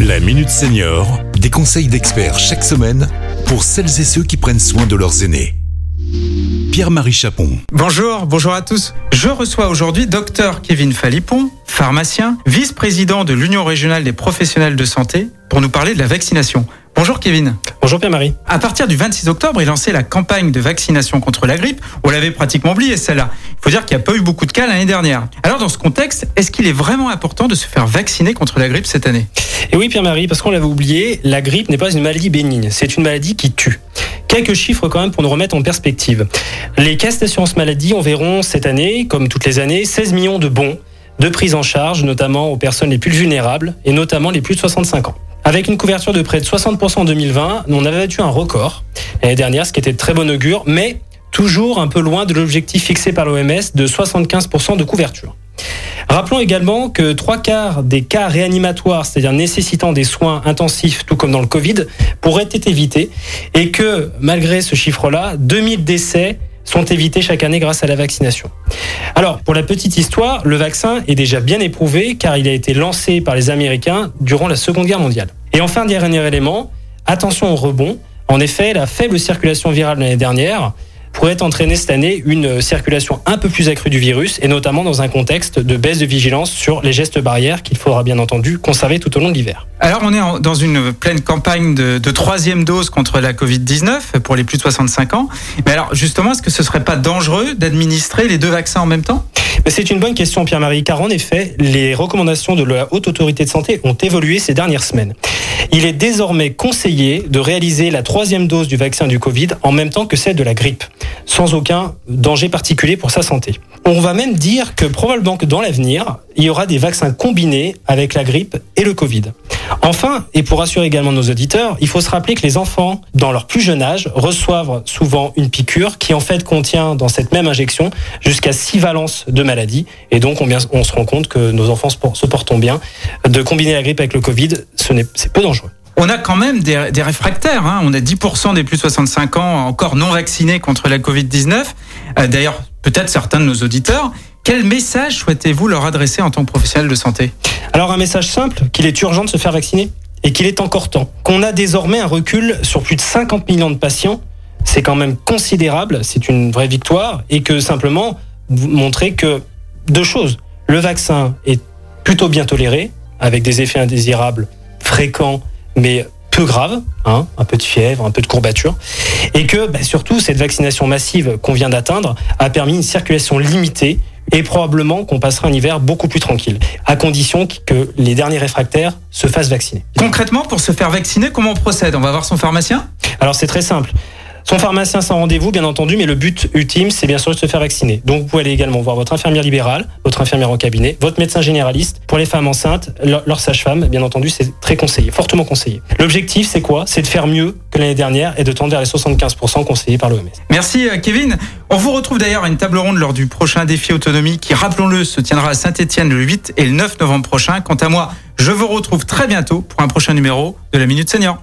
La Minute Senior, des conseils d'experts chaque semaine pour celles et ceux qui prennent soin de leurs aînés. Pierre-Marie Chapon. Bonjour, bonjour à tous. Je reçois aujourd'hui Dr Kevin Falipon, pharmacien, vice-président de l'Union régionale des professionnels de santé, pour nous parler de la vaccination. Bonjour Kevin. Bonjour Pierre-Marie. À partir du 26 octobre, il lançait la campagne de vaccination contre la grippe. On l'avait pratiquement oublié celle-là. Il faut dire qu'il n'y a pas eu beaucoup de cas l'année dernière. Alors dans ce contexte, est-ce qu'il est vraiment important de se faire vacciner contre la grippe cette année? Et oui Pierre-Marie, parce qu'on l'avait oublié, la grippe n'est pas une maladie bénigne, c'est une maladie qui tue. Quelques chiffres quand même pour nous remettre en perspective. Les caisses d'assurance maladie enverront cette année, comme toutes les années, 16 millions de bons de prise en charge, notamment aux personnes les plus vulnérables et notamment les plus de 65 ans. Avec une couverture de près de 60% en 2020, on avait battu un record l'année dernière, ce qui était de très bon augure, mais toujours un peu loin de l'objectif fixé par l'OMS de 75% de couverture. Rappelons également que trois quarts des cas réanimatoires, c'est-à-dire nécessitant des soins intensifs, tout comme dans le Covid, pourraient être évités et que malgré ce chiffre-là, 2000 décès sont évités chaque année grâce à la vaccination. Alors, pour la petite histoire, le vaccin est déjà bien éprouvé car il a été lancé par les Américains durant la Seconde Guerre mondiale. Et enfin, dernier élément, attention au rebond. En effet, la faible circulation virale l'année dernière pourrait entraîner cette année une circulation un peu plus accrue du virus, et notamment dans un contexte de baisse de vigilance sur les gestes barrières qu'il faudra bien entendu conserver tout au long de l'hiver. Alors on est dans une pleine campagne de, troisième dose contre la Covid-19 pour les plus de 65 ans. Mais alors justement, est-ce que ce serait pas dangereux d'administrer les deux vaccins en même temps? C'est une bonne question, Pierre-Marie, car en effet, les recommandations de la Haute Autorité de Santé ont évolué ces dernières semaines. Il est désormais conseillé de réaliser la troisième dose du vaccin du Covid en même temps que celle de la grippe, sans aucun danger particulier pour sa santé. On va même dire que probablement que dans l'avenir, il y aura des vaccins combinés avec la grippe et le Covid. Enfin, et pour rassurer également nos auditeurs, il faut se rappeler que les enfants, dans leur plus jeune âge, reçoivent souvent une piqûre qui en fait contient dans cette même injection jusqu'à 6 valences de maladies. Et donc on, on se rend compte que nos enfants se portent bien. De combiner la grippe avec le Covid, c'est peu dangereux. On a quand même des, réfractaires. Hein. On a 10% des plus de 65 ans encore non vaccinés contre la Covid-19. Euh, D'ailleurs, peut-être certains de nos auditeurs. Quel message souhaitez-vous leur adresser en tant que professionnel de santé? Alors un message simple, qu'il est urgent de se faire vacciner et qu'il est encore temps. Qu'on a désormais un recul sur plus de 50 millions de patients, c'est quand même considérable, c'est une vraie victoire et que simplement montrer que deux choses. Le vaccin est plutôt bien toléré, avec des effets indésirables fréquents, mais peu graves, hein, un peu de fièvre, un peu de courbature, et que bah, surtout cette vaccination massive qu'on vient d'atteindre a permis une circulation limitée et probablement qu'on passera un hiver beaucoup plus tranquille, à condition que les derniers réfractaires se fassent vacciner. Concrètement, pour se faire vacciner, comment on procède? On va voir son pharmacien? Alors c'est très simple. Son pharmacien sans rendez-vous, bien entendu, mais le but ultime, c'est bien sûr de se faire vacciner. Donc vous pouvez aller également voir votre infirmière libérale, votre infirmière en cabinet, votre médecin généraliste. Pour les femmes enceintes, leur, sage-femme, bien entendu, c'est très conseillé, fortement conseillé. L'objectif, c'est quoi? C'est de faire mieux que l'année dernière et de tendre vers les 75% conseillés par l'OMS. Merci euh, Kevin. On vous retrouve d'ailleurs à une table ronde lors du prochain défi autonomie qui, rappelons-le, se tiendra à Saint-Etienne le 8 et le 9 novembre prochain. Quant à moi, je vous retrouve très bientôt pour un prochain numéro de la Minute Senior.